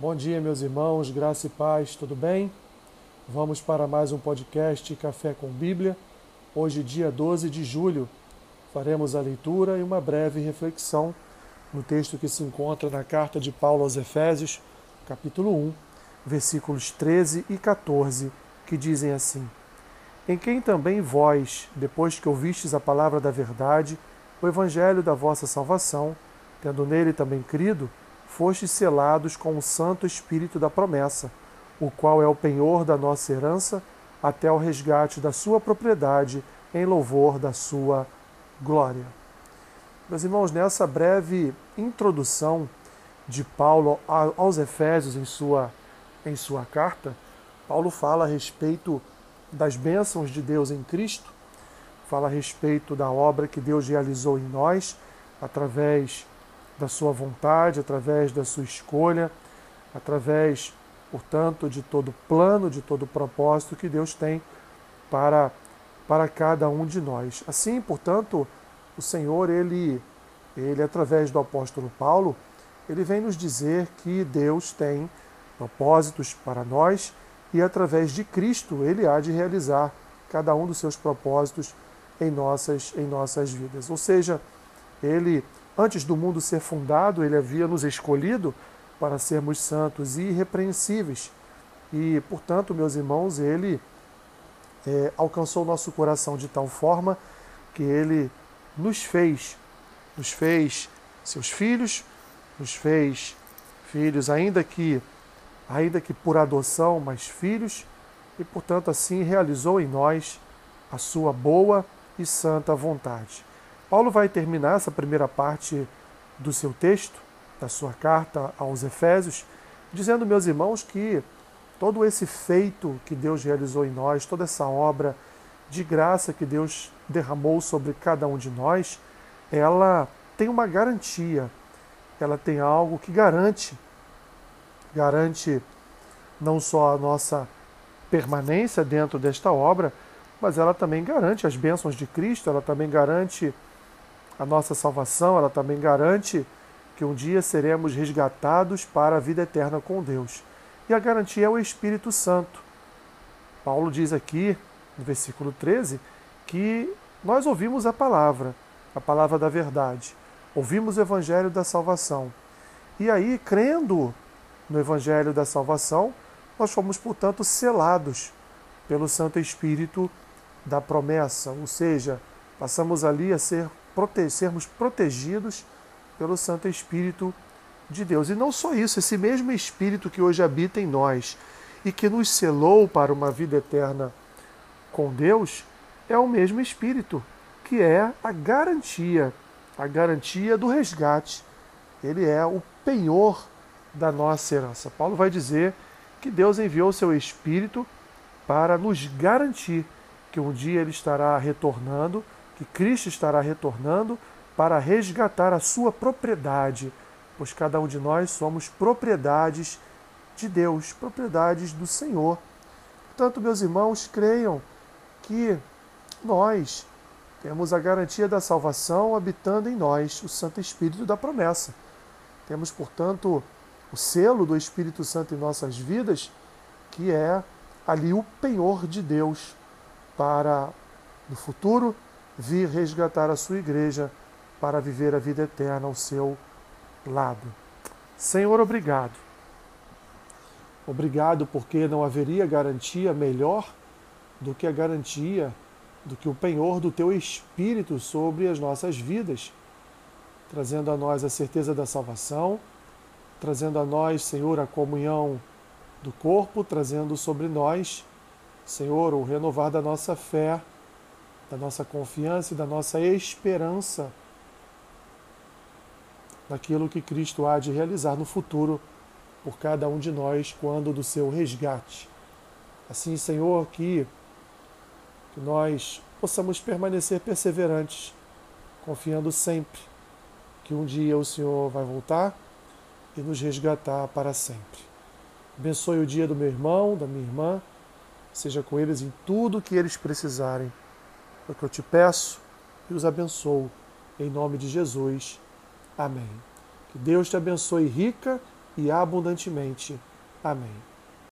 Bom dia, meus irmãos, graça e paz, tudo bem? Vamos para mais um podcast Café com Bíblia. Hoje, dia 12 de julho, faremos a leitura e uma breve reflexão no texto que se encontra na carta de Paulo aos Efésios, capítulo 1, versículos 13 e 14, que dizem assim: Em quem também vós, depois que ouvistes a palavra da verdade, o evangelho da vossa salvação, tendo nele também crido, fostes selados com o Santo Espírito da promessa, o qual é o penhor da nossa herança, até o resgate da sua propriedade, em louvor da sua glória. Meus irmãos, nessa breve introdução de Paulo aos Efésios em sua, em sua carta, Paulo fala a respeito das bênçãos de Deus em Cristo, fala a respeito da obra que Deus realizou em nós através da sua vontade, através da sua escolha, através, portanto, de todo plano, de todo propósito que Deus tem para, para cada um de nós. Assim, portanto, o Senhor, ele, ele, através do apóstolo Paulo, ele vem nos dizer que Deus tem propósitos para nós e através de Cristo ele há de realizar cada um dos seus propósitos em nossas, em nossas vidas. Ou seja, ele Antes do mundo ser fundado, ele havia nos escolhido para sermos santos e irrepreensíveis. E, portanto, meus irmãos, ele é, alcançou nosso coração de tal forma que ele nos fez, nos fez seus filhos, nos fez filhos, ainda que, ainda que por adoção, mas filhos, e, portanto, assim realizou em nós a sua boa e santa vontade. Paulo vai terminar essa primeira parte do seu texto, da sua carta aos Efésios, dizendo, meus irmãos, que todo esse feito que Deus realizou em nós, toda essa obra de graça que Deus derramou sobre cada um de nós, ela tem uma garantia, ela tem algo que garante, garante não só a nossa permanência dentro desta obra, mas ela também garante as bênçãos de Cristo, ela também garante a nossa salvação, ela também garante que um dia seremos resgatados para a vida eterna com Deus. E a garantia é o Espírito Santo. Paulo diz aqui, no versículo 13, que nós ouvimos a palavra, a palavra da verdade. Ouvimos o evangelho da salvação. E aí, crendo no evangelho da salvação, nós fomos, portanto, selados pelo Santo Espírito da promessa, ou seja, passamos ali a ser prote sermos protegidos pelo Santo Espírito de Deus. E não só isso, esse mesmo Espírito que hoje habita em nós e que nos selou para uma vida eterna com Deus, é o mesmo Espírito que é a garantia, a garantia do resgate. Ele é o penhor da nossa herança. Paulo vai dizer que Deus enviou o seu Espírito para nos garantir que um dia ele estará retornando que Cristo estará retornando para resgatar a sua propriedade, pois cada um de nós somos propriedades de Deus, propriedades do Senhor. Portanto, meus irmãos, creiam que nós temos a garantia da salvação habitando em nós, o Santo Espírito da promessa. Temos, portanto, o selo do Espírito Santo em nossas vidas, que é ali o penhor de Deus para no futuro vir resgatar a sua igreja para viver a vida eterna ao seu lado. Senhor, obrigado. Obrigado porque não haveria garantia melhor do que a garantia, do que o penhor do teu Espírito sobre as nossas vidas, trazendo a nós a certeza da salvação, trazendo a nós, Senhor, a comunhão do corpo, trazendo sobre nós, Senhor, o renovar da nossa fé da nossa confiança e da nossa esperança naquilo que Cristo há de realizar no futuro por cada um de nós quando do seu resgate. Assim, Senhor, que, que nós possamos permanecer perseverantes, confiando sempre que um dia o Senhor vai voltar e nos resgatar para sempre. Abençoe o dia do meu irmão, da minha irmã, seja com eles em tudo que eles precisarem é o que eu te peço e os abençoo. Em nome de Jesus. Amém. Que Deus te abençoe rica e abundantemente. Amém.